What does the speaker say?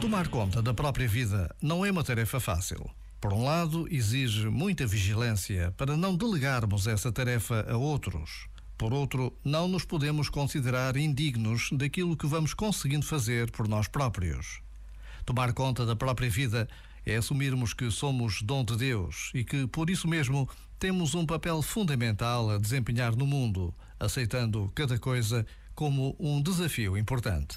Tomar conta da própria vida não é uma tarefa fácil. Por um lado, exige muita vigilância para não delegarmos essa tarefa a outros. Por outro, não nos podemos considerar indignos daquilo que vamos conseguindo fazer por nós próprios. Tomar conta da própria vida é assumirmos que somos dom de Deus e que, por isso mesmo, temos um papel fundamental a desempenhar no mundo, aceitando cada coisa como um desafio importante.